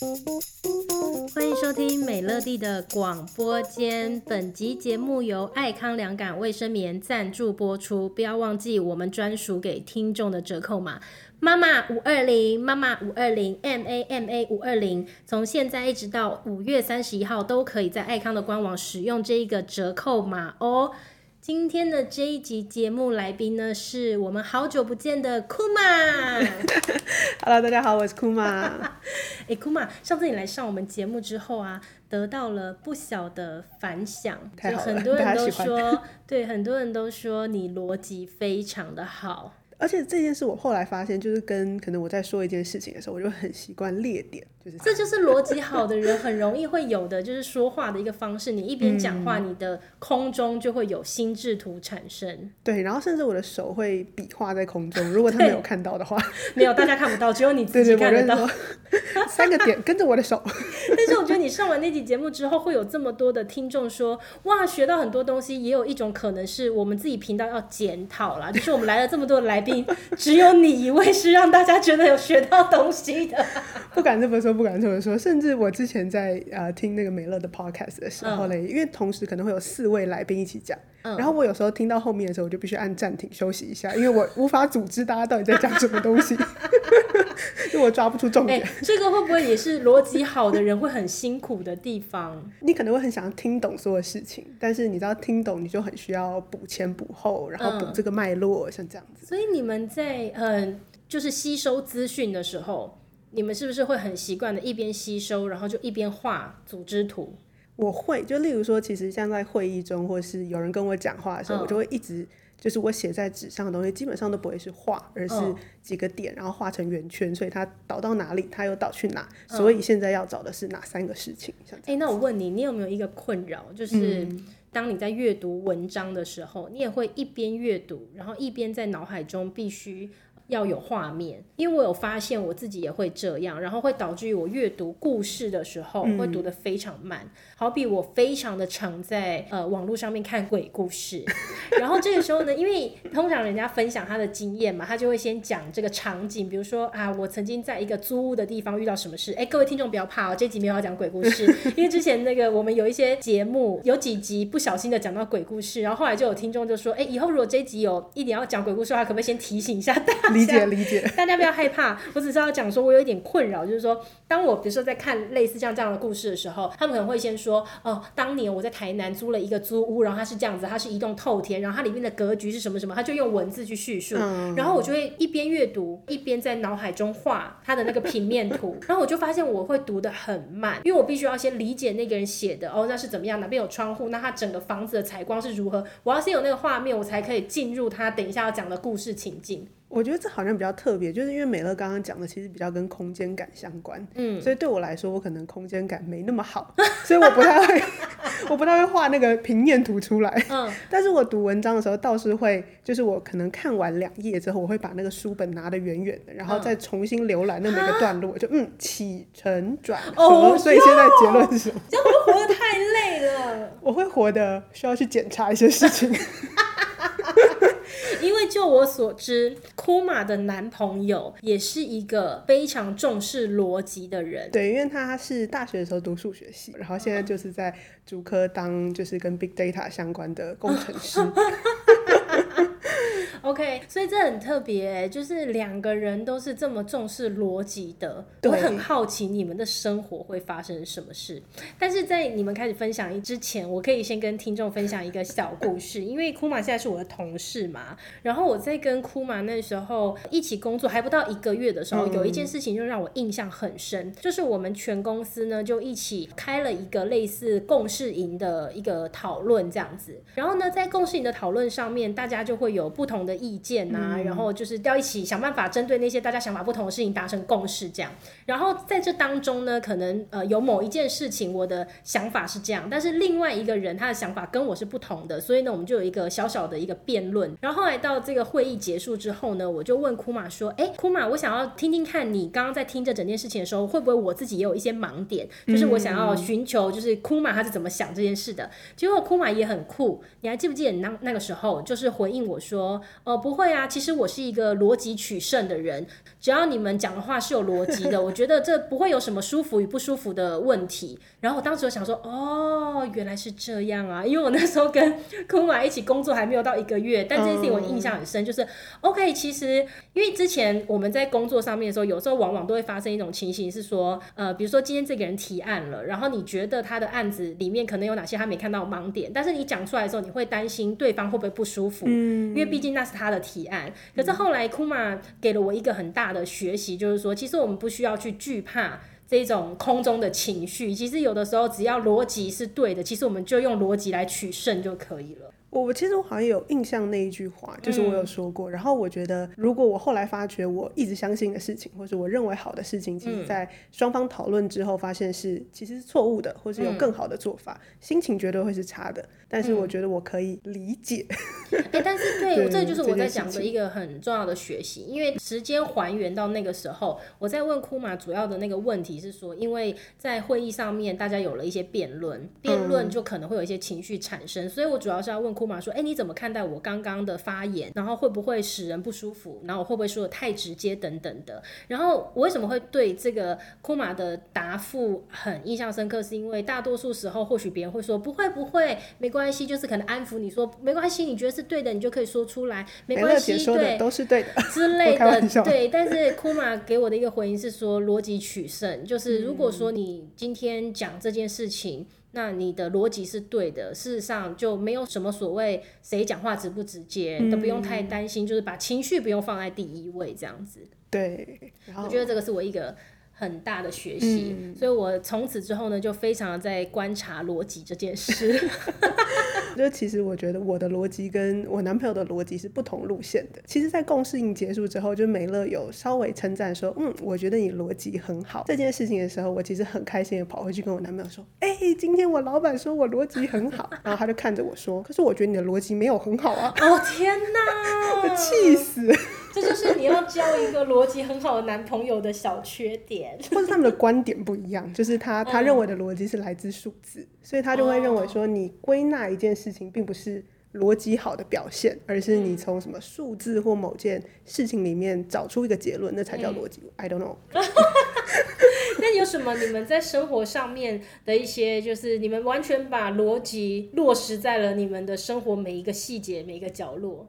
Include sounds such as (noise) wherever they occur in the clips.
欢迎收听美乐蒂的广播间。本集节目由爱康良感卫生棉赞助播出。不要忘记我们专属给听众的折扣码：妈妈五二零，妈妈五二零，M A M A 五二零。从现在一直到五月三十一号，都可以在爱康的官网使用这一个折扣码哦。今天的这一集节目来宾呢，是我们好久不见的库玛。(laughs) Hello，大家好，我是库玛。(laughs) 哎，库玛，上次你来上我们节目之后啊，得到了不小的反响，就很多人都说，对，很多人都说你逻辑非常的好。而且这件事我后来发现，就是跟可能我在说一件事情的时候，我就很习惯列点，就是这就是逻辑好的人很容易会有的，就是说话的一个方式。你一边讲话，你的空中就会有心智图产生。嗯。对，然后甚至我的手会比划在空中，如果他没有看到的话，(laughs) 没有，大家看不到，只有你自己看得到。对对对，三个点跟着我的手。(laughs) 但是我觉得你上完那集节目之后，会有这么多的听众说，哇，学到很多东西。也有一种可能是我们自己频道要检讨啦，就是我们来了这么多的来宾。只有你一位是让大家觉得有学到东西的，(laughs) 不敢这么说，不敢这么说。甚至我之前在呃听那个美乐的 podcast 的时候嘞，嗯、因为同时可能会有四位来宾一起讲，嗯、然后我有时候听到后面的时候，我就必须按暂停休息一下，因为我无法组织大家到底在讲什么东西，(laughs) (laughs) 因为我抓不出重点。欸、这个会不会也是逻辑好的人会很辛苦的地方？(laughs) 你可能会很想要听懂所有事情，但是你知道听懂你就很需要补前补后，然后补这个脉络，嗯、像这样子。所以你们。在嗯，就是吸收资讯的时候，你们是不是会很习惯的一边吸收，然后就一边画组织图？我会，就例如说，其实像在会议中，或是有人跟我讲话的时候，嗯、我就会一直就是我写在纸上的东西，基本上都不会是画，而是几个点，然后画成圆圈，所以它导到哪里，它又导去哪，所以现在要找的是哪三个事情？哎、欸，那我问你，你有没有一个困扰，就是？嗯当你在阅读文章的时候，你也会一边阅读，然后一边在脑海中必须要有画面，因为我有发现我自己也会这样，然后会导致于我阅读故事的时候会读得非常慢。嗯、好比我非常的常在呃网络上面看鬼故事，然后这个时候呢，因为通常人家分享他的经验嘛，他就会先讲这个场景，比如说啊，我曾经在一个租屋的地方遇到什么事。哎，各位听众不要怕哦，这集没有要讲鬼故事，(laughs) 因为之前那个我们有一些节目有几集不小心的讲到鬼故事，然后后来就有听众就说，哎，以后如果这集有一点要讲鬼故事的话，可不可以先提醒一下大家？理解理解，(laughs) 大家不要害怕。我只是要讲说，我有一点困扰，就是说，当我比如说在看类似像这样的故事的时候，他们可能会先说，哦，当年我在台南租了一个租屋，然后它是这样子，它是一栋透天，然后它里面的格局是什么什么，他就用文字去叙述，嗯、然后我就会一边阅读，一边在脑海中画他的那个平面图，然后我就发现我会读的很慢，因为我必须要先理解那个人写的，哦，那是怎么样，哪边有窗户，那他整个房子的采光是如何，我要先有那个画面，我才可以进入他等一下要讲的故事情境。我觉得这好像比较特别，就是因为美乐刚刚讲的其实比较跟空间感相关，嗯，所以对我来说，我可能空间感没那么好，(laughs) 所以我不太会，我不太会画那个平面图出来，嗯，(laughs) 但是我读文章的时候倒是会，就是我可能看完两页之后，我会把那个书本拿得远远的，然后再重新浏览那每个段落，嗯、就嗯起承转合，哦、所以现在结论是什么？这样会活得太累了，(laughs) 我会活得需要去检查一些事情。因为就我所知，库玛的男朋友也是一个非常重视逻辑的人。对，因为他是大学的时候读数学系，然后现在就是在竹科当就是跟 big data 相关的工程师。(laughs) OK，所以这很特别，就是两个人都是这么重视逻辑的。对我很好奇你们的生活会发生什么事。但是在你们开始分享之前，我可以先跟听众分享一个小故事。(laughs) 因为库玛现在是我的同事嘛，然后我在跟库玛那时候一起工作还不到一个月的时候，嗯、有一件事情就让我印象很深，就是我们全公司呢就一起开了一个类似共事营的一个讨论这样子。然后呢，在共事营的讨论上面，大家就会有不同的意见呐、啊，嗯、然后就是要一起想办法针对那些大家想法不同的事情达成共识，这样。然后在这当中呢，可能呃有某一件事情我的想法是这样，但是另外一个人他的想法跟我是不同的，所以呢我们就有一个小小的一个辩论。然后后来到这个会议结束之后呢，我就问库玛说：“哎，库玛，我想要听听看你刚刚在听这整件事情的时候，会不会我自己也有一些盲点？就是我想要寻求，就是库玛他是怎么想这件事的？结果库玛也很酷，你还记不记得你那那个时候就是回应我说？哦，不会啊，其实我是一个逻辑取胜的人，只要你们讲的话是有逻辑的，我觉得这不会有什么舒服与不舒服的问题。然后我当时就想说，哦，原来是这样啊，因为我那时候跟 (laughs) 库玛一起工作还没有到一个月，但这件事情我印象很深，就是、嗯、OK，其实因为之前我们在工作上面的时候，有时候往往都会发生一种情形是说，呃，比如说今天这个人提案了，然后你觉得他的案子里面可能有哪些他没看到盲点，但是你讲出来的时候，你会担心对方会不会不舒服，嗯、因为毕竟那是他的提案。可是后来库玛给了我一个很大的学习，就是说，其实我们不需要去惧怕。这种空中的情绪，其实有的时候只要逻辑是对的，其实我们就用逻辑来取胜就可以了。我我其实我好像有印象那一句话，就是我有说过。嗯、然后我觉得，如果我后来发觉我一直相信的事情，或是我认为好的事情，其实在双方讨论之后发现是其实是错误的，或是有更好的做法，嗯、心情绝对会是差的。但是我觉得我可以理解。哎、嗯欸，但是 (laughs) 对，对这就是我在讲的一个很重要的学习，因为时间还原到那个时候，我在问库玛主要的那个问题是说，因为在会议上面大家有了一些辩论，辩论就可能会有一些情绪产生，嗯、所以我主要是要问库玛说，哎、欸，你怎么看待我刚刚的发言？然后会不会使人不舒服？然后我会不会说得太直接等等的？然后我为什么会对这个库玛的答复很印象深刻？是因为大多数时候或许别人会说不会不会，没关系，就是可能安抚你说没关系，你觉得是对的，你就可以说出来，没关系，对，都是对的之类的，对。(laughs) 但是库玛给我的一个回应是说逻辑取胜，就是如果说你今天讲这件事情。那你的逻辑是对的，事实上就没有什么所谓谁讲话直不直接，嗯、都不用太担心，就是把情绪不用放在第一位这样子。对，我觉得这个是我一个很大的学习，嗯、所以我从此之后呢，就非常在观察逻辑这件事。(laughs) 就其实我觉得我的逻辑跟我男朋友的逻辑是不同路线的。其实，在共适应结束之后，就美乐有稍微称赞说：“嗯，我觉得你逻辑很好。”这件事情的时候，我其实很开心的跑回去跟我男朋友说：“哎、欸，今天我老板说我逻辑很好。(laughs) ”然后他就看着我说：“可是我觉得你的逻辑没有很好啊！”哦天哪，(laughs) 我气死！这就是你要交一个逻辑很好的男朋友的小缺点，或者他们的观点不一样，就是他他认为的逻辑是来自数字，嗯、所以他就会认为说你归纳一件事情并不是逻辑好的表现，而是你从什么数字或某件事情里面找出一个结论，那才叫逻辑。嗯、I don't know。(laughs) 那有什么你们在生活上面的一些，就是你们完全把逻辑落实在了你们的生活每一个细节、每一个角落？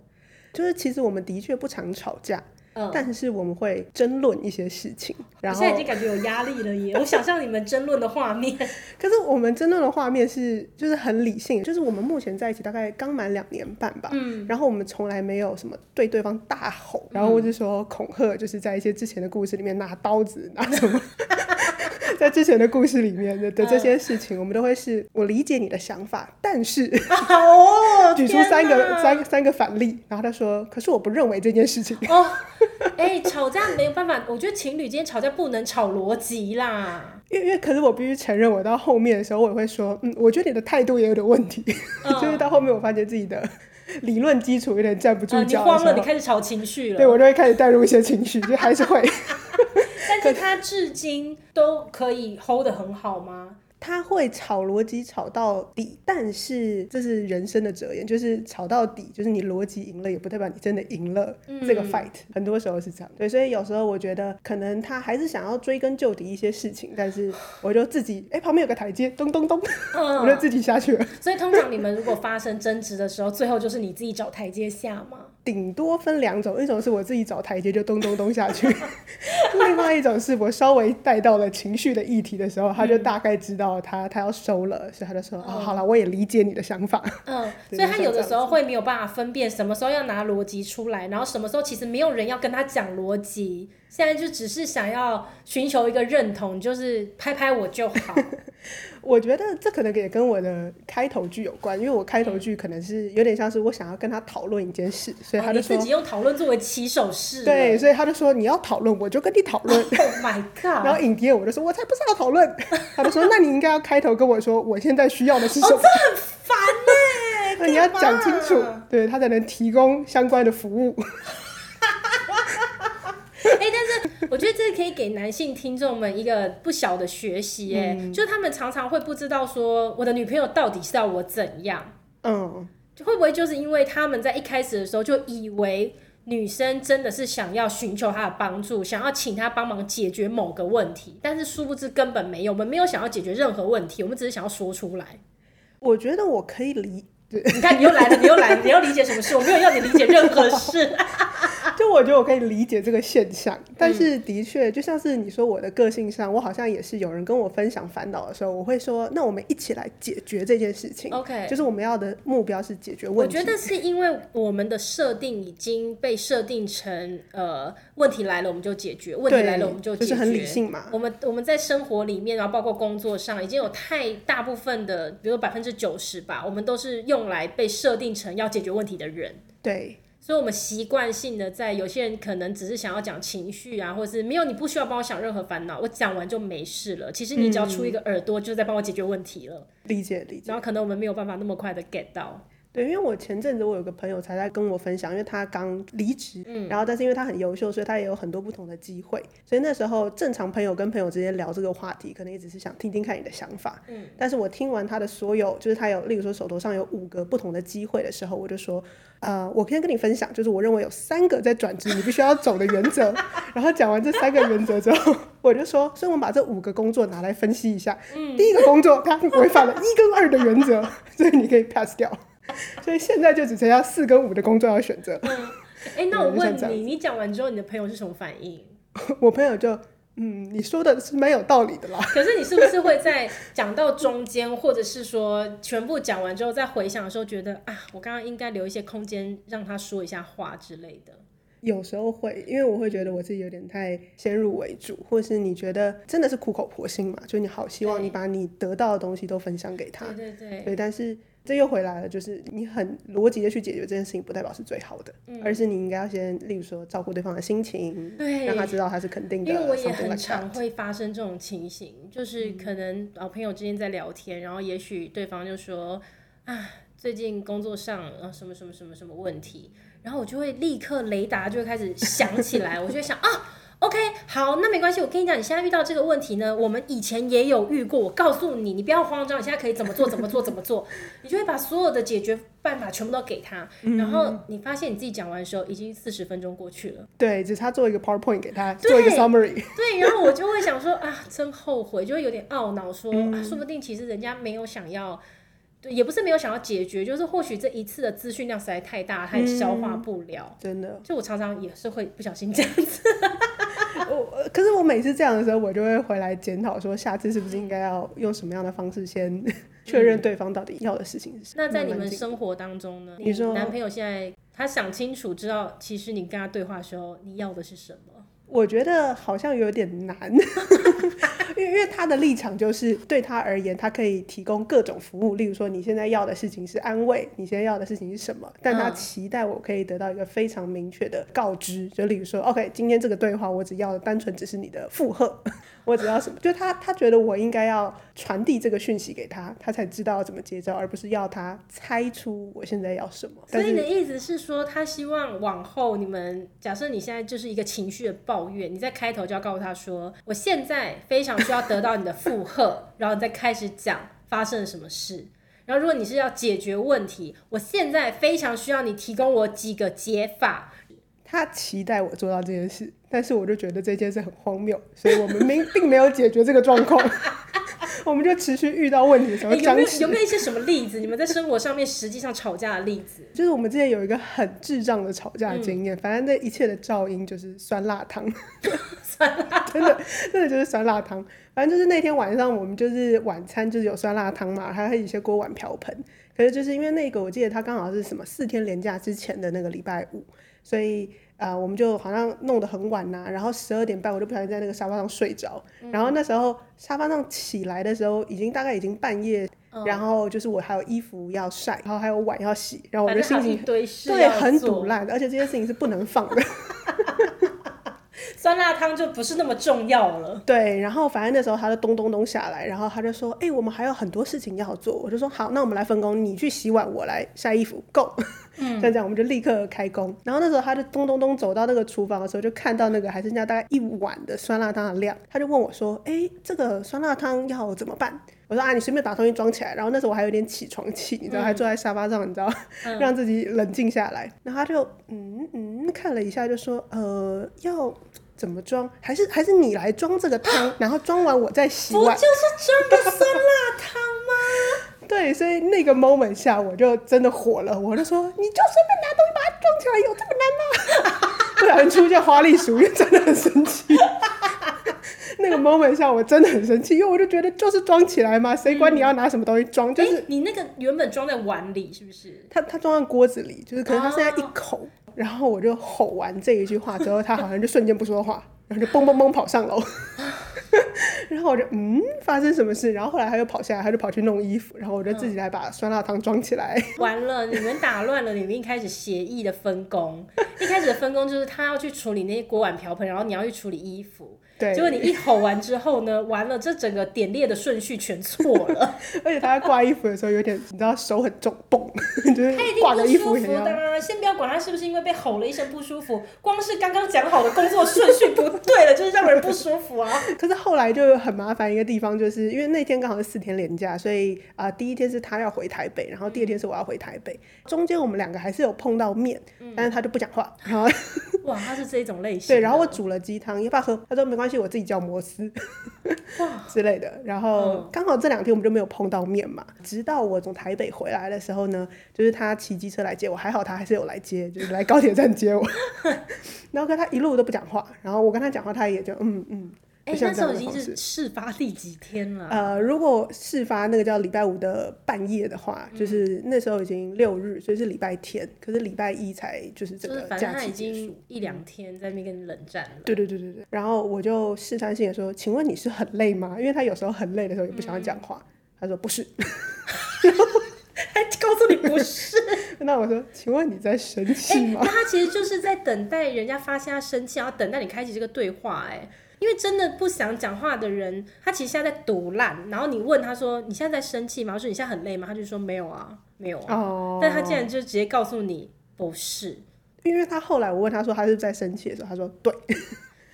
就是其实我们的确不常吵架，嗯，但是我们会争论一些事情。然后现在已经感觉有压力了耶！我想象你们争论的画面。(laughs) 可是我们争论的画面是就是很理性，就是我们目前在一起大概刚满两年半吧，嗯，然后我们从来没有什么对对方大吼，然后或者说恐吓，就是在一些之前的故事里面拿刀子拿什么。(laughs) 在之前的故事里面的的这些事情，我们都会是我理解你的想法，但是哦，(laughs) 举出三个三三个反例，然后他说，可是我不认为这件事情。哦，哎，吵架没有办法，我觉得情侣之间吵架不能吵逻辑啦，因为因为可是我必须承认，我到后面的时候，我也会说，嗯，我觉得你的态度也有点问题，(laughs) 就是到后面我发现自己的理论基础有点站不住脚，你慌了，你开始吵情绪了，对，我就会开始带入一些情绪，就还是会。但是他至今都可以 hold 得很好吗？他会吵逻辑吵到底，但是这是人生的哲言，就是吵到底，就是你逻辑赢了，也不代表你真的赢了这个 fight。嗯、很多时候是这样，对，所以有时候我觉得可能他还是想要追根究底一些事情，但是我就自己，哎、欸，旁边有个台阶，咚咚咚，嗯、(laughs) 我就自己下去了。所以通常你们如果发生争执的时候，最后就是你自己找台阶下吗？顶多分两种，一种是我自己找台阶就咚咚咚下去，(laughs) 另外一种是我稍微带到了情绪的议题的时候，他就大概知道他他要收了，所以他就说、嗯、哦，好了，我也理解你的想法。嗯，(laughs) 所以他有的时候会没有办法分辨什么时候要拿逻辑出来，然后什么时候其实没有人要跟他讲逻辑。现在就只是想要寻求一个认同，就是拍拍我就好。(laughs) 我觉得这可能也跟我的开头句有关，因为我开头句可能是有点像是我想要跟他讨论一件事，所以他就说、哦、你自己用讨论作为起手式。对，所以他就说你要讨论，我就跟你讨论。(laughs) Oh my god！然后影碟我就说，我才不是要讨论。(laughs) 他就说，那你应该要开头跟我说，我现在需要的是什么？哦、这很烦呢。那你要讲清楚，对他才能提供相关的服务。(laughs) 哎、欸，但是我觉得这可以给男性听众们一个不小的学习，哎、嗯，就是他们常常会不知道说我的女朋友到底是要我怎样，嗯，会不会就是因为他们在一开始的时候就以为女生真的是想要寻求他的帮助，想要请他帮忙解决某个问题，但是殊不知根本没有，我们没有想要解决任何问题，我们只是想要说出来。我觉得我可以理，你看你又来了，你又来了，你要理解什么事？我没有要你理解任何事。(laughs) (laughs) 就我觉得我可以理解这个现象，但是的确，就像是你说我的个性上，我好像也是有人跟我分享烦恼的时候，我会说，那我们一起来解决这件事情。OK，就是我们要的目标是解决问题。我觉得是因为我们的设定已经被设定成，呃，问题来了我们就解决，问题来了我们就解决，就是很理性嘛。我们我们在生活里面，然后包括工作上，已经有太大部分的，比如百分之九十吧，我们都是用来被设定成要解决问题的人。对。所以，我们习惯性的在有些人可能只是想要讲情绪啊，或者是没有，你不需要帮我想任何烦恼，我讲完就没事了。其实你只要出一个耳朵，就是在帮我解决问题了。理解理解。然后可能我们没有办法那么快的 get 到。对，因为我前阵子我有个朋友才在跟我分享，因为他刚离职，嗯，然后但是因为他很优秀，所以他也有很多不同的机会。所以那时候正常朋友跟朋友之间聊这个话题，可能也只是想听听看你的想法，嗯。但是我听完他的所有，就是他有，例如说手头上有五个不同的机会的时候，我就说，呃，我可以跟你分享，就是我认为有三个在转职你必须要走的原则。(laughs) 然后讲完这三个原则之后，我就说，所以我们把这五个工作拿来分析一下。嗯，第一个工作它违反了一跟二的原则，所以你可以 pass 掉。所以现在就只剩下四跟五的工作要选择。嗯，哎、欸，那我问你，你讲完之后，你的朋友是什么反应？(laughs) 我朋友就，嗯，你说的是蛮有道理的啦。(laughs) 可是你是不是会在讲到中间，或者是说全部讲完之后，再回想的时候，觉得啊，我刚刚应该留一些空间让他说一下话之类的？有时候会，因为我会觉得我自己有点太先入为主，或是你觉得真的是苦口婆心嘛，就你好希望你把你得到的东西都分享给他。对对对。对，但是。这又回来了，就是你很逻辑的去解决这件事情，不代表是最好的，嗯、而是你应该要先，例如说照顾对方的心情，对，让他知道他是肯定的。因为我也很常会发生这种情形，就是可能老朋友之间在聊天，然后也许对方就说啊，最近工作上啊什么什么什么什么问题，然后我就会立刻雷达就会开始响起来，我就会想啊。OK，好，那没关系。我跟你讲，你现在遇到这个问题呢，我们以前也有遇过。我告诉你，你不要慌张，你现在可以怎么做？怎么做？怎么做？(laughs) 你就会把所有的解决办法全部都给他，嗯、然后你发现你自己讲完的时候，已经四十分钟过去了。对，只是他做一个 PowerPoint 给他，做一个 summary。(laughs) 对，然后我就会想说啊，真后悔，就会有点懊恼说，啊，说不定其实人家没有想要。对，也不是没有想要解决，就是或许这一次的资讯量实在太大，他也消化不了。嗯、真的，就我常常也是会不小心这样子。我可是我每次这样的时候，我就会回来检讨，说下次是不是应该要用什么样的方式先 (laughs) 确认对方到底要的事情是什么。那在你们生活当中呢？你说男朋友现在他想清楚，知道其实你跟他对话的时候，你要的是什么？我觉得好像有点难，(laughs) 因为因为他的立场就是对他而言，他可以提供各种服务。例如说，你现在要的事情是安慰，你现在要的事情是什么？但他期待我可以得到一个非常明确的告知。就例如说，OK，今天这个对话，我只要的单纯只是你的附和，我只要什么？就他他觉得我应该要传递这个讯息给他，他才知道怎么接招，而不是要他猜出我现在要什么。所以你的意思是说，他希望往后你们假设你现在就是一个情绪的。抱怨，你在开头就要告诉他说：“我现在非常需要得到你的附和。(laughs) ”然后你再开始讲发生了什么事。然后如果你是要解决问题，我现在非常需要你提供我几个解法。他期待我做到这件事，但是我就觉得这件事很荒谬，所以我们并并没有解决这个状况。(laughs) 我们就持续遇到问题的时候，有没有有没有一些什么例子？你们在生活上面实际上吵架的例子？就是我们之前有一个很智障的吵架经验，嗯、反正这一切的噪音就是酸辣汤，(laughs) 酸辣汤，真的真的就是酸辣汤。反正就是那天晚上，我们就是晚餐就是有酸辣汤嘛，还有一些锅碗瓢盆。可是就是因为那个，我记得他刚好是什么四天连假之前的那个礼拜五，所以。啊、呃，我们就好像弄得很晚呐、啊，然后十二点半我就不小心在那个沙发上睡着，嗯、然后那时候沙发上起来的时候，已经大概已经半夜，嗯、然后就是我还有衣服要晒，然后还有碗要洗，然后我就心情对很堵烂，而且这件事情是不能放的。(laughs) (laughs) 酸辣汤就不是那么重要了。对，然后反正那时候他就咚咚咚下来，然后他就说：“哎、欸，我们还有很多事情要做。”我就说：“好，那我们来分工，你去洗碗，我来晒衣服，Go。”嗯，这样我们就立刻开工。然后那时候他就咚咚咚走到那个厨房的时候，就看到那个还剩下大概一碗的酸辣汤的量，他就问我说：“哎、欸，这个酸辣汤要怎么办？”我说啊，你随便把东西装起来。然后那时候我还有点起床气，你知道，嗯、还坐在沙发上，你知道，嗯、让自己冷静下来。然后他就嗯嗯看了一下，就说呃要怎么装？还是还是你来装这个汤，然后装完我再洗碗。不就是装个酸辣汤吗？(laughs) 对，所以那个 moment 下我就真的火了，我就说你就随便拿东西把它装起来，有这么难吗？不小心出现花栗鼠，因为真的很生气。(laughs) 那个 moment 下我真的很生气，因为我就觉得就是装起来嘛，谁管你要拿什么东西装？嗯、就是、欸、你那个原本装在碗里是不是？他他装在锅子里，就是可能他剩下一口，哦、然后我就吼完这一句话之后，他好像就瞬间不说话，然后就蹦蹦蹦跑上楼。然后我就嗯，发生什么事？然后后来他又跑下来，他就跑去弄衣服，然后我就自己来把酸辣汤装起来。完了，你们打乱了你们一开始协议的分工。一开始的分工就是他要去处理那些锅碗瓢盆，然后你要去处理衣服。对，结果你一吼完之后呢，(laughs) 完了，这整个点列的顺序全错了。(laughs) 而且他在挂衣服的时候有点，你知道手很重，嘣，(laughs) 就是挂的衣服一样。先不要管他是不是因为被吼了一声不舒服，光是刚刚讲好的工作顺序不对了，就是让人不舒服啊。可是后来就很麻烦一个地方，就是因为那天刚好是四天连假，所以啊、呃，第一天是他要回台北，然后第二天是我要回台北，中间我们两个还是有碰到面，嗯、但是他就不讲话。然后哇，他是这一种类型。对，然后我煮了鸡汤，要不要喝？他说没关系。我自己叫摩斯 (laughs) 之类的，然后刚好这两天我们就没有碰到面嘛。直到我从台北回来的时候呢，就是他骑机车来接我，还好他还是有来接，就是来高铁站接我。(laughs) 然后跟他一路都不讲话，然后我跟他讲话，他也就嗯嗯。哎，那时候已经是事发第几天了？呃，如果事发那个叫礼拜五的半夜的话，嗯、就是那时候已经六日，所以是礼拜天。可是礼拜一才就是这个假期结束。一两天在那边跟你冷战了。对对对对对。然后我就试探性的说：“请问你是很累吗？”因为他有时候很累的时候也不想要讲话。嗯、他说：“不是。(laughs) ”然后还告诉你不是。(laughs) 那我说：“请问你在生气吗？”那他其实就是在等待人家发现他生气，然后等待你开启这个对话。哎。因为真的不想讲话的人，他其实现在在赌烂。然后你问他说：“你现在在生气吗？”我说：“你现在很累吗？”他就说：“没有啊，没有啊。Oh. ”但他竟然就直接告诉你不是，因为他后来我问他说他是在生气的时候，他说：“对。”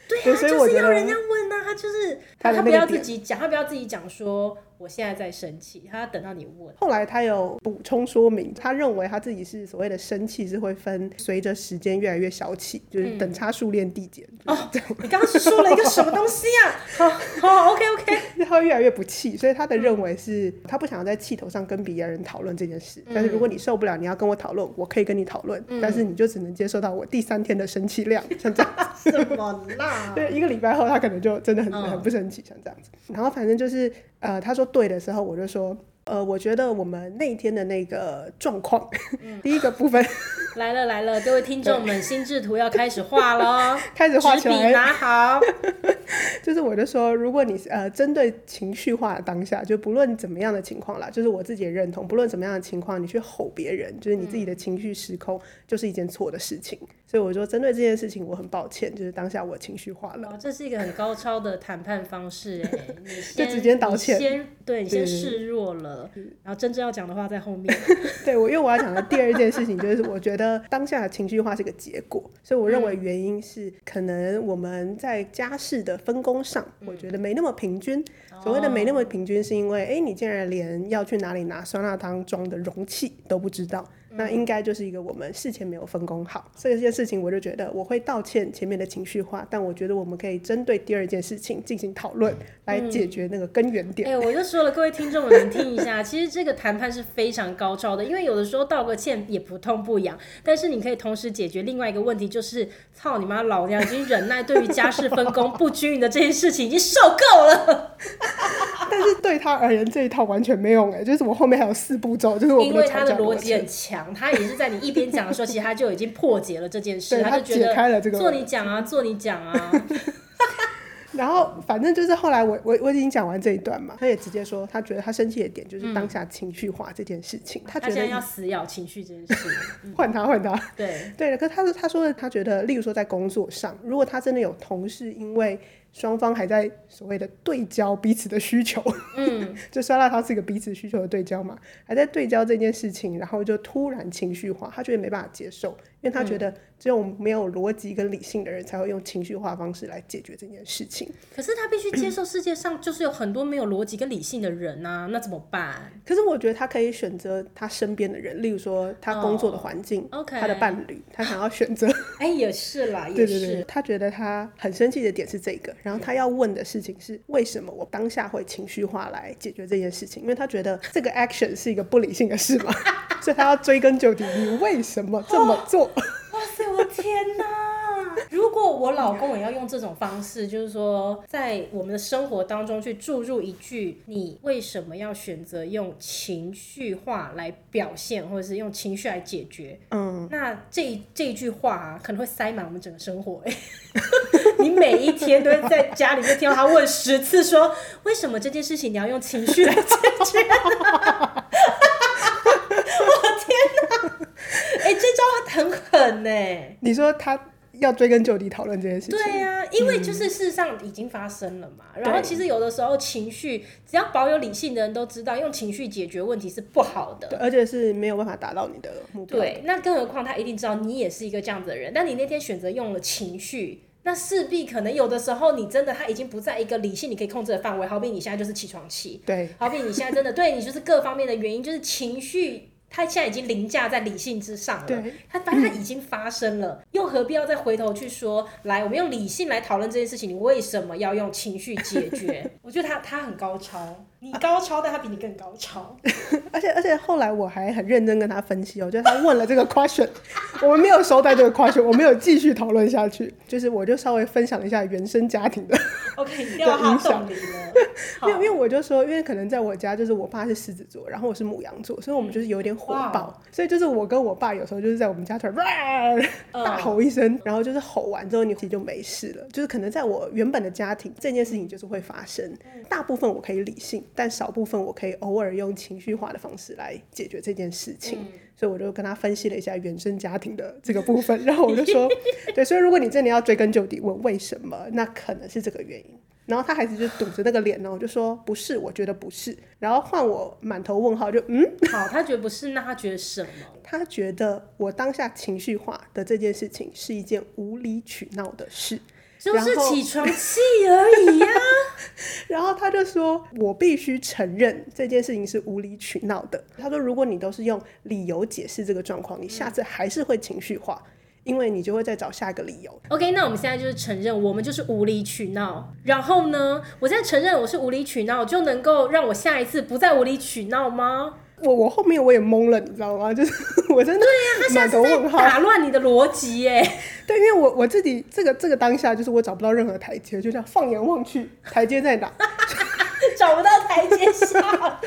对啊，(laughs) 所以就是要人家问啊，他就是他，他不要自己讲，他不要自己讲说。我现在在生气，他要等到你问。后来他有补充说明，他认为他自己是所谓的生气是会分随着时间越来越小气，就是等差数列递减。哦，你刚刚是说了一个什么东西啊？好，好，OK OK。(laughs) 他会越来越不气，所以他的认为是他不想要在气头上跟别人讨论这件事。但是如果你受不了，你要跟我讨论，我可以跟你讨论，但是你就只能接受到我第三天的生气量，像这样子。(laughs) 什么啦？(laughs) 对，一个礼拜后他可能就真的很很不生气，像这样子。然后反正就是呃，他说。对的时候，我就说，呃，我觉得我们那天的那个状况，嗯、第一个部分 (laughs) 来了来了，各位听众们，心智图要开始画喽，(laughs) 开始画起来，拿好。(laughs) 就是我就说，如果你呃针对情绪化的当下，就不论怎么样的情况啦，就是我自己也认同，不论怎么样的情况，你去吼别人，就是你自己的情绪失控，就是一件错的事情。所以我说，针对这件事情，我很抱歉，就是当下我情绪化了。这是一个很高超的谈判方式，哎，(laughs) 就直接道歉，先对你先示弱了，对然后真正要讲的话在后面。(laughs) 对，我因为我要讲的第二件事情就是，我觉得当下的情绪化是个结果，所以我认为原因是可能我们在家事的分工上，我觉得没那么平均。所谓的没那么平均，是因为哎，你竟然连要去哪里拿酸辣汤装的容器都不知道。那应该就是一个我们事前没有分工好，这件事情我就觉得我会道歉前面的情绪化，但我觉得我们可以针对第二件事情进行讨论，来解决那个根源点。哎、嗯欸，我就说了，各位听众们听一下，其实这个谈判是非常高超的，因为有的时候道个歉也不痛不痒，但是你可以同时解决另外一个问题，就是操你妈，老娘已经忍耐对于家事分工不均匀的这件事情已经受够了。(laughs) 但是对他而言这一套完全没用哎，就是我后面还有四步骤，就是因为他的逻辑很强。他也是在你一边讲的时候，(laughs) 其实他就已经破解了这件事，他就觉得做你讲啊，做你讲啊。(laughs) 然后反正就是后来我我我已经讲完这一段嘛，他也直接说他觉得他生气的点就是当下情绪化这件事情，他觉得他现在要死咬情绪这件事，(laughs) 换他换他，对对，可是他说他说他觉得，例如说在工作上，如果他真的有同事因为。双方还在所谓的对焦彼此的需求，嗯，(laughs) 就酸辣汤是一个彼此需求的对焦嘛，还在对焦这件事情，然后就突然情绪化，他觉得没办法接受，因为他觉得只有没有逻辑跟理性的人才会用情绪化方式来解决这件事情。可是他必须接受世界上就是有很多没有逻辑跟理性的人啊，那怎么办？可是我觉得他可以选择他身边的人，例如说他工作的环境，oh, okay. 他的伴侣，他想要选择。(laughs) 哎，也是啦，(laughs) 也是。对对对，他觉得他很生气的点是这个。然后他要问的事情是为什么我当下会情绪化来解决这件事情？因为他觉得这个 action 是一个不理性的事嘛，(laughs) 所以他要追根究底，你为什么这么做？天哪！如果我老公也要用这种方式，就是说在我们的生活当中去注入一句“你为什么要选择用情绪化来表现，或者是用情绪来解决？”嗯，那这这一句话啊，可能会塞满我们整个生活。哎，你每一天都会在家里面听到他问十次说：“为什么这件事情你要用情绪来解决？” (laughs) 我天哪！哎，这招很狠呢。你说他。要追根究底讨论这件事情。对呀、啊，因为就是事实上已经发生了嘛。嗯、然后其实有的时候情绪，只要保有理性的人都知道，用情绪解决问题是不好的，而且是没有办法达到你的目标。对，那更何况他一定知道你也是一个这样子的人，但你那天选择用了情绪，那势必可能有的时候你真的他已经不在一个理性你可以控制的范围。好比你现在就是起床气，对，好比你现在真的对你就是各方面的原因，就是情绪。他现在已经凌驾在理性之上了，对，他反正他已经发生了，嗯，(clears throat) 又何必要再回头去说？来，我们用理性来讨论这件事情，你为什么要用情绪解决？(laughs) 我觉得他他很高超。你高超，但他比你更高超。(laughs) 而且而且后来我还很认真跟他分析，哦，就是他问了这个 question，(laughs) 我们没有收到这个 question，我没有继续讨论下去。就是我就稍微分享一下原生家庭的，(laughs) OK，你掉他洞里了。没有，因为我就说，因为可能在我家，就是我爸是狮子座，然后我是母羊座，所以我们就是有点火爆。所以就是我跟我爸有时候就是在我们家突然大吼一声，然后就是吼完之后，你其实就没事了。就是可能在我原本的家庭，这件事情就是会发生。大部分我可以理性。但少部分我可以偶尔用情绪化的方式来解决这件事情，嗯，所以我就跟他分析了一下原生家庭的这个部分，然后我就说，(laughs) 对，所以如果你真的要追根究底问为什么，那可能是这个原因。然后他还是就堵着那个脸呢，我就说不是，我觉得不是。然后换我满头问号，就嗯，好，他觉得不是，那他觉得什么？(laughs) 他觉得我当下情绪化的这件事情是一件无理取闹的事。就是起床气而已呀、啊。(laughs) 然后他就说：“我必须承认这件事情是无理取闹的。”他说：“如果你都是用理由解释这个状况，你下次还是会情绪化，因为你就会再找下一个理由。” OK，那我们现在就是承认我们就是无理取闹。然后呢，我现在承认我是无理取闹，就能够让我下一次不再无理取闹吗？我我后面我也懵了，你知道吗？就是 (laughs) 我真的满头问号，打乱你的逻辑耶。(laughs) 对，因为我我自己这个这个当下就是我找不到任何台阶，就这样放眼望去，台阶在哪？(laughs) 找不到台阶下。不是啊，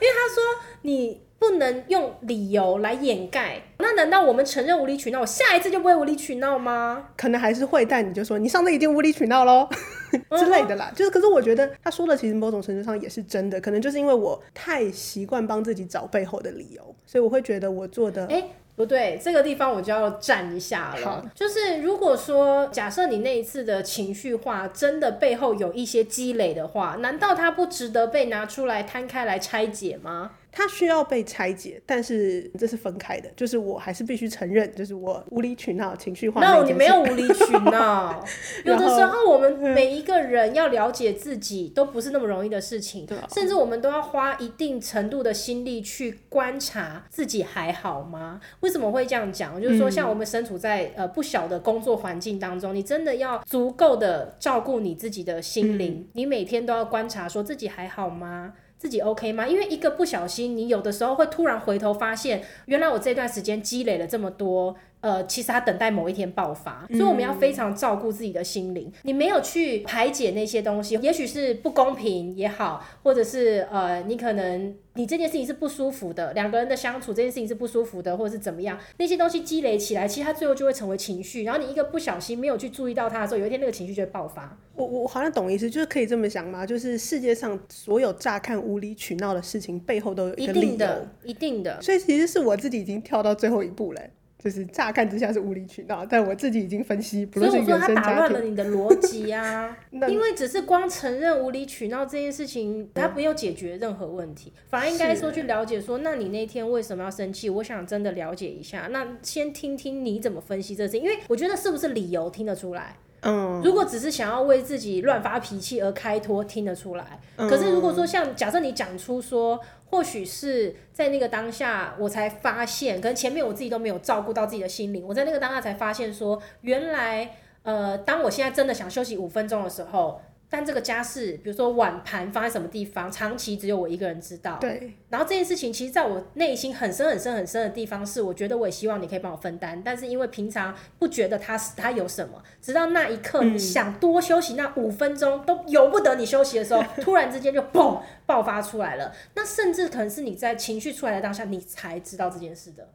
因为他说你不能用理由来掩盖。那难道我们承认无理取闹，我下一次就不会无理取闹吗？可能还是会，但你就说你上次已经无理取闹喽 (laughs) 之类的啦。就是，可是我觉得他说的其实某种程度上也是真的，可能就是因为我太习惯帮自己找背后的理由，所以我会觉得我做的。欸不对，这个地方我就要站一下了。就是如果说假设你那一次的情绪化真的背后有一些积累的话，难道它不值得被拿出来摊开来拆解吗？它需要被拆解，但是这是分开的。就是我还是必须承认，就是我无理取闹、情绪化。No，你没有无理取闹。(laughs) 有的时候，我们每一个人要了解自己都不是那么容易的事情，对，甚至我们都要花一定程度的心力去观察自己还好吗？为什么会这样讲？就是说，像我们身处在呃不小的工作环境当中，你真的要足够的照顾你自己的心灵，嗯，你每天都要观察说自己还好吗？自己 OK 吗？因为一个不小心，你有的时候会突然回头发现，原来我这段时间积累了这么多。呃，其实他等待某一天爆发，所以我们要非常照顾自己的心灵。嗯。你没有去排解那些东西，也许是不公平也好，或者是呃，你可能你这件事情是不舒服的，两个人的相处这件事情是不舒服的，或者是怎么样，那些东西积累起来，其实它最后就会成为情绪。然后你一个不小心没有去注意到它的时候，有一天那个情绪就会爆发。我我好像懂意思，就是可以这么想吗？就是世界上所有乍看无理取闹的事情背后都有一个理由，一定的，一定的。所以其实是我自己已经跳到最后一步了。就是乍看之下是无理取闹，但我自己已经分析，不论是原生家庭，所以我说他打乱了你的逻辑啊，(laughs) 因为只是光承认无理取闹这件事情，他没有解决任何问题，反而应该说去了解说，那你那天为什么要生气？我想真的了解一下，那先听听你怎么分析这事情，因为我觉得是不是理由听得出来。嗯，如果只是想要为自己乱发脾气而开脱，听得出来。可是如果说像假设你讲出说，或许是在那个当下我才发现，可能前面我自己都没有照顾到自己的心灵，我在那个当下才发现说，原来呃，当我现在真的想休息五分钟的时候。但这个家事，比如说碗盘放在什么地方，长期只有我一个人知道。对。然后这件事情，其实在我内心很深很深很深的地方，是我觉得我也希望你可以帮我分担，但是因为平常不觉得他是他有什么，直到那一刻你想多休息那五分钟、嗯、都由不得你休息的时候，突然之间就嘣爆发出来了。那甚至可能是你在情绪出来的当下，你才知道这件事的。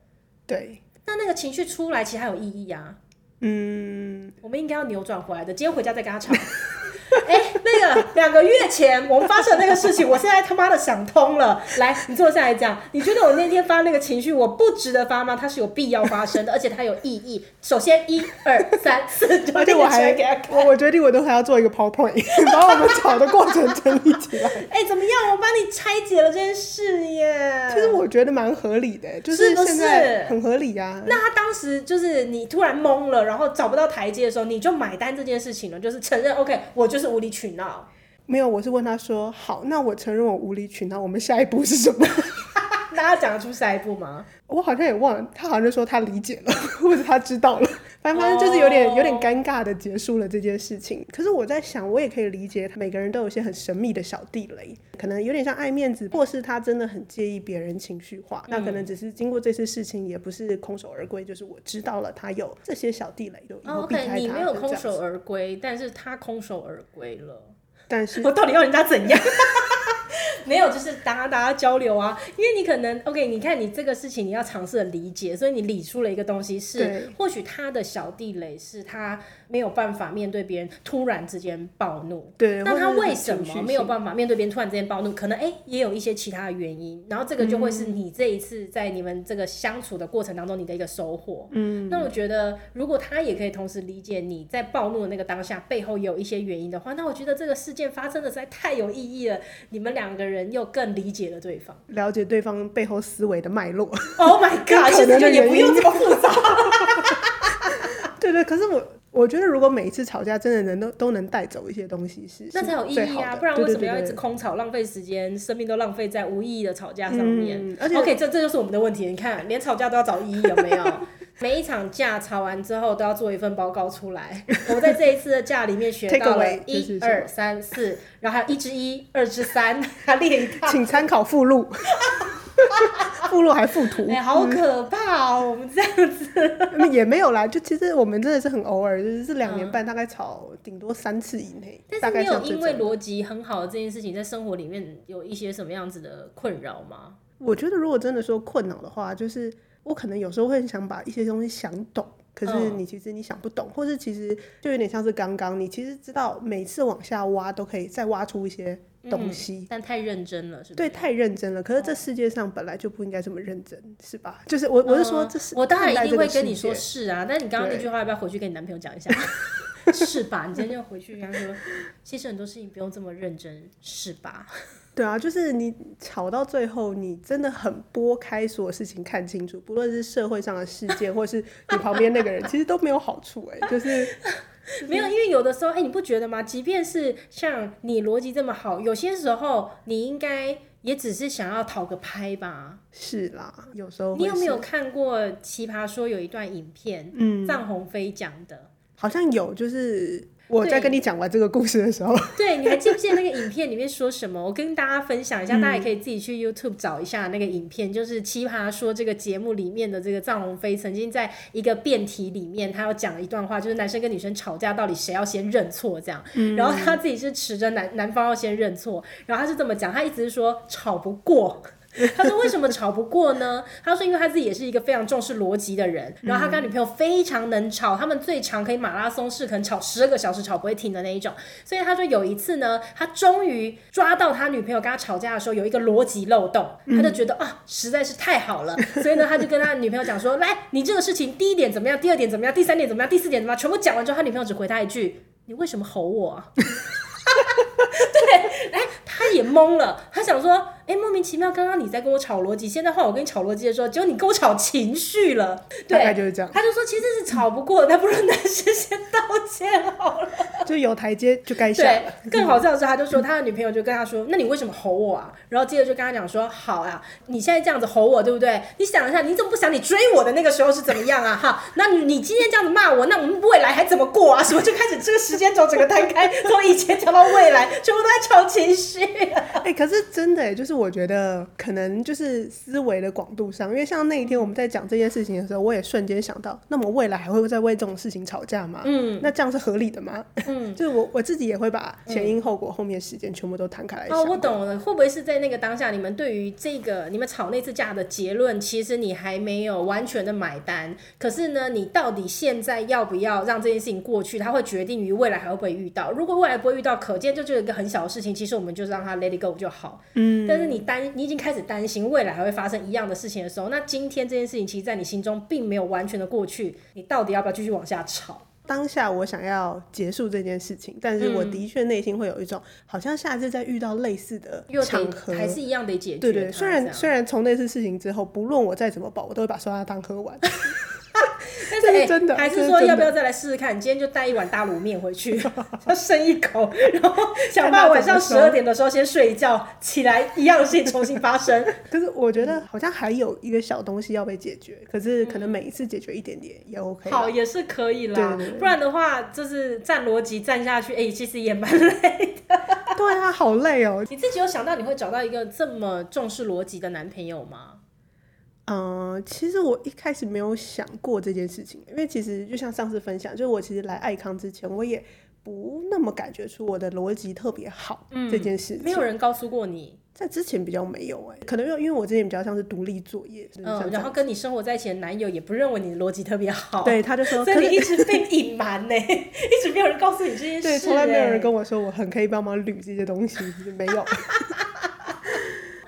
对。那那个情绪出来，其实还有意义啊。嗯。我们应该要扭转回来的。今天回家再跟他吵。(laughs) 哎、欸，那个两个月前我们发生的那个事情，我现在他妈的想通了。来，你坐下来讲，你觉得我那天发那个情绪，我不值得发吗？它是有必要发生的，而且它有意义。首先，一二三四，而且我还我我决定我都还要做一个 PowerPoint，把我们吵的过程整理起来。(laughs) 哎、欸，怎么样？我帮你拆解了这件事耶。其实我觉得蛮合理的，就是现在很合理呀、啊。那他当时就是你突然懵了，然后找不到台阶的时候，你就买单这件事情了，就是承认 OK，我就。就是无理取闹，没有，我是问他说：“好，那我承认我无理取闹，我们下一步是什么？” (laughs) 那他讲得出下一步吗？我好像也忘了，他好像就说他理解了，(laughs) 或者他知道了，反正就是有点、oh. 有点尴尬的结束了这件事情。可是我在想，我也可以理解，他每个人都有一些很神秘的小地雷，可能有点像爱面子，或是他真的很介意别人情绪化、嗯。那可能只是经过这次事情，也不是空手而归，就是我知道了他有这些小地雷，就以后避开他。你没有空手而归，但是他空手而归了。但是我到底要人家怎样？没有，就是大家大家交流啊，因为你可能 OK，你看你这个事情你要尝试的理解，所以你理出了一个东西是，或许他的小地雷是他没有办法面对别人突然之间暴怒，对，那他为什么没有办法面对别人突然之间暴怒？可能哎、欸，也有一些其他的原因，然后这个就会是你这一次在你们这个相处的过程当中你的一个收获。嗯，那我觉得如果他也可以同时理解你在暴怒的那个当下背后有一些原因的话，那我觉得这个事件发生的实在太有意义了，你们两个人。人又更理解了对方，了解对方背后思维的脉络。(laughs) Oh my god！其实也不用这么复杂。(laughs) 对，对对，可是我我觉得，如果每一次吵架，真的能都都能带走一些东西是，是那才有意义啊！不然为什么要一直空吵，浪费时间，生命都浪费在无意义的吵架上面？嗯、而且，OK，这这就是我们的问题。你看，连吵架都要找意义，有没有？(laughs) 每一场架吵完之后都要做一份报告出来。我在这一次的架里面学 (laughs) 到了一二三四，然后还有一之一、二之三，还列一套，请参考附录。(laughs) 附录还附图，哎、欸，好可怕哦！嗯、我们这样子也没有啦，就其实我们真的是很偶尔，就是两年半大概吵顶多三次以内。但是没有因为逻辑很好的这件事情，在生活里面有一些什么样子的困扰吗？我觉得如果真的说困扰的话，就是。我可能有时候会很想把一些东西想懂，可是你其实你想不懂，或是其实就有点像是刚刚，你其实知道每次往下挖都可以再挖出一些东西，嗯、但太认真了，是吧？对，太认真了。可是这世界上本来就不应该这么认真，是吧？就是我我是说，这是、嗯、我当然一定会跟你说是啊，但你刚刚那句话要不要回去跟你男朋友讲一下？(laughs) 是吧？你今天就回去跟他说，其实很多事情不用这么认真，是吧？对啊，就是你吵到最后，你真的很拨开所有事情看清楚，不论是社会上的事件，或是你旁边那个人，其实都没有好处哎、欸，就是、(laughs) 没有，因为有的时候，哎、欸，你不觉得吗？即便是像你逻辑这么好，有些时候你应该也只是想要讨个拍吧？是啦，有时候你有没有看过《奇葩说》有一段影片？嗯，臧鸿飞讲的，好像有，就是。我在跟你讲完这个故事的时候，对，你还记不记得那个影片里面说什么？我跟大家分享一下，大家也可以自己去 YouTube 找一下那个影片，嗯、就是《奇葩说》这个节目里面的这个藏鸿飞曾经在一个辩题里面，他要讲一段话，就是男生跟女生吵架到底谁要先认错这样、嗯，然后他自己是持着男男方要先认错，然后他是这么讲，他一直是说吵不过。(laughs) 他说：“为什么吵不过呢？”他说：“因为他自己也是一个非常重视逻辑的人，然后他跟他女朋友非常能吵，他们最长可以马拉松式，可能吵十二个小时，吵不会停的那一种。所以他说有一次呢，他终于抓到他女朋友跟他吵架的时候有一个逻辑漏洞，他就觉得啊，实在是太好了，(laughs) 所以呢，他就跟他女朋友讲说：‘来，你这个事情第一点怎么样？第二点怎么样？第三点怎么样？第四点怎么样？’全部讲完之后，他女朋友只回他一句：‘你为什么吼我啊？’ (laughs) 对，哎，他也懵了，他想说。”哎，莫名其妙，刚刚你在跟我吵逻辑，现在换我跟你吵逻辑的时候，结果你跟我吵情绪了。对，大概就是这样。他就说其实是吵不过，那、嗯、不如男生先道歉好了。就有台阶就该下。对，更好笑的是，他就说他的女朋友就跟他说：“那你为什么吼我啊？”然后接着就跟他讲说：“好啊，你现在这样子吼我，对不对？你想一下，你怎么不想你追我的那个时候是怎么样啊？哈，那你你今天这样子骂我，那我们未来还怎么过啊？什么就开始这个时间轴整个摊开，从以前讲到未来，全部都在吵情绪。(laughs) 哎、欸，可是真的，就是我觉得。可能就是思维的广度上，因为像那一天我们在讲这件事情的时候，我也瞬间想到，那么未来还会再为这种事情吵架吗？嗯，那这样是合理的吗？嗯，(laughs) 就是我我自己也会把前因后果、后面时间全部都摊开来想。哦，我懂了，会不会是在那个当下，你们对于这个你们吵那次架的结论，其实你还没有完全的买单，可是呢，你到底现在要不要让这件事情过去？它会决定于未来还会不会遇到。如果未来不会遇到，可见就只有一个很小的事情，其实我们就是让它 let it go 就好。嗯，但是你担你已经开始担心未来还会发生一样的事情的时候，那今天这件事情其实，在你心中并没有完全的过去，你到底要不要继续往下吵？当下我想要结束这件事情，但是我的确内心会有一种，嗯、好像下次再遇到类似的场合，还是一样得解决。对对，虽然虽然从那次事情之后，不论我再怎么饱，我都会把酸辣汤喝完。(laughs) 但是，哎、欸，还是说要不要再来试试看？你今天就带一碗大卤面回去，要生一口，然后想办法晚上十二点的时候先睡一觉，起来一样的事情重新发生。(laughs) 可是我觉得好像还有一个小东西要被解决，可是可能每一次解决一点点也 OK。好，也是可以啦。不然的话，就是站逻辑站下去，哎、欸，其实也蛮 (laughs) 累的。对啊，好累哦。你自己有想到你会找到一个这么重视逻辑的男朋友吗？嗯，其实我一开始没有想过这件事情，因为其实就像上次分享，就是我其实来爱康之前，我也不那么感觉出我的逻辑特别好，嗯，这件事情。没有人告诉过你，在之前比较没有哎、欸，可能因为因为我之前比较像是独立作业，嗯，然后跟你生活在一起的男友也不认为你的逻辑特别好，对，他就说，(laughs) 所以你一直被隐瞒呢，一直没有人告诉你这件事，对，从来没有人跟我说我很可以帮忙捋这些东西，没有。(laughs)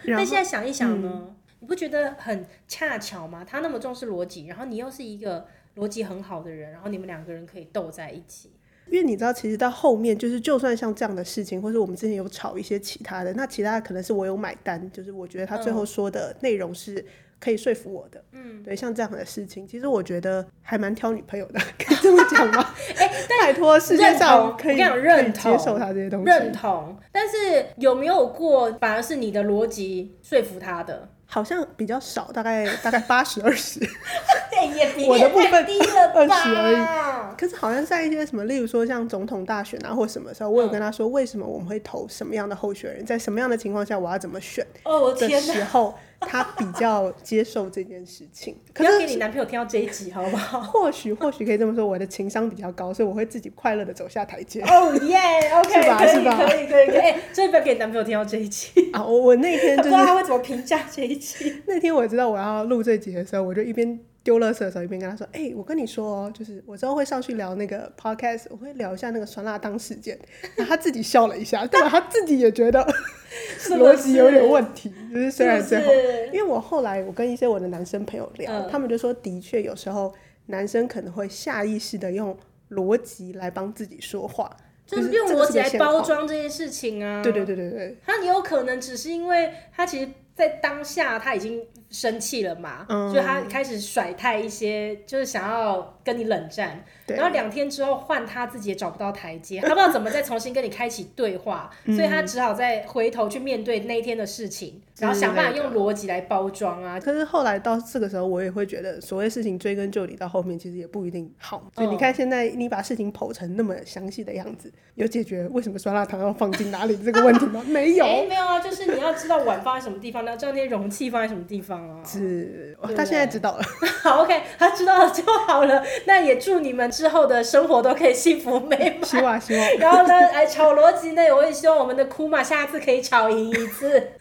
那现在想一想呢？嗯你不觉得很恰巧吗？他那么重视逻辑，然后你又是一个逻辑很好的人，然后你们两个人可以斗在一起。因为你知道，其实到后面就是，就算像这样的事情，或者我们之前有吵一些其他的，那其他的可能是我有买单，就是我觉得他最后说的内容是可以说服我的。嗯，对，像这样的事情，其实我觉得还蛮挑女朋友的，可以这么讲吗？哎、欸，拜托，世界上可以认同接受他这些东西，认同。但是有没有过，反而是你的逻辑说服他的？好像比较少，大概 (laughs) 大概八十二十，(laughs) 我的部分二十而已。可是好像在一些什么，例如说像总统大选啊，或什么时候，我有跟他说，为什么我们会投什么样的候选人，在什么样的情况下，我要怎么选的时候。他比较接受这件事情，(laughs) 可能要给你男朋友听到这一集，好不好？(laughs) 或许或许可以这么说，我的情商比较高，所以我会自己快乐的走下台阶。(laughs) 哦耶，OK，是吧？是吧？可以可以可以，哎，真的不要给你男朋友听到这一集啊！我我那天就是不知道他会怎么评价这一集。那天我知道我要录这集的时候，我就一边。丢垃圾的时候，一边跟他说：“哎、欸，我跟你说、哦，就是我之后会上去聊那个 podcast，我会聊一下那个酸辣汤事件。”然后他自己笑了一下，对吧？他自己也觉得 (laughs) 逻辑有点问题。就是虽然最后，因为我后来我跟一些我的男生朋友聊，嗯、他们就说，的确有时候男生可能会下意识的用逻辑来帮自己说话，就是用逻辑来包装这件事情啊。对对对对对，他也有可能只是因为他其实，在当下他已经。生气了嘛？嗯、所以他开始甩态一些，就是想要跟你冷战。然后两天之后换他自己也找不到台阶，他不知道怎么再重新跟你开启对话，(laughs) 嗯、所以他只好再回头去面对那一天的事情，然后想办法用逻辑来包装啊。可是后来到这个时候，我也会觉得，所谓事情追根究底，到后面其实也不一定好。所以你看，现在你把事情剖成那么详细的样子，有解决为什么酸辣汤要放进哪里这个问题吗？(laughs) 没有，欸、没有啊，就是你要知道碗放在什么地方，你要知道那些容器放在什么地方。啊！是，他现在知道了。(laughs) 好，OK，他知道了就好了。那也祝你们之后的生活都可以幸福美满。希望希望。(laughs) 然后呢，哎，炒逻辑呢，我也希望我们的库玛下次可以炒赢一次。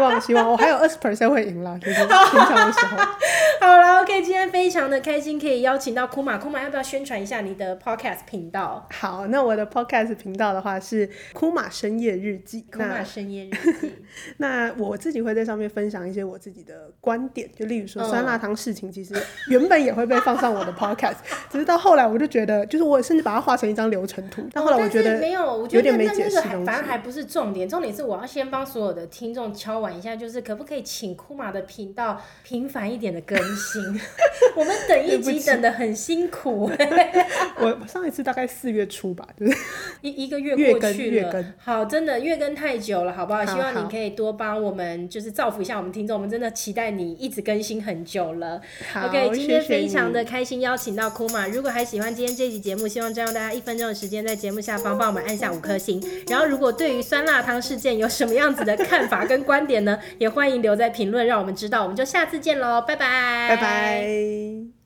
希望希望，我还有二十 percent 会赢啦，就是平常的时候。(laughs) 好了，OK，今天非常的开心，可以邀请到库玛。库玛要不要宣传一下你的 podcast 频道？好，那我的 podcast 频道的话是库玛深夜日记。库玛深夜日记。(laughs) 那我自己会在上面分享一些我自己的观点，就例如说酸辣汤事情，其实原本也会被放上我的 podcast，(laughs) 只是到后来我就觉得，就是我甚至把它画成一张流程图，但后来我觉得没有，我觉得那那个反正还不是重点，重点是我要先帮所有的听众敲完一下，就是可不可以请库玛的频道频繁一点的更新？(laughs) 我们等一集等的很辛苦。(laughs) 我上一次大概四月初吧，就是 (laughs) 一一个月过去了，月好，真的月更太久了，好不好？希望你可以多帮我们，就是造福一下我们听众，我们真的期待你一直更新很久了。OK，今天非常的开心邀请到库玛，如果还喜欢今天这集节目，希望占用大家一分钟的时间在节目下方帮我们按下五颗星。然后，如果对于酸辣汤事件有什么样子的看法跟观点呢，也欢迎留在评论让我们知道。我们就下次见喽，拜拜，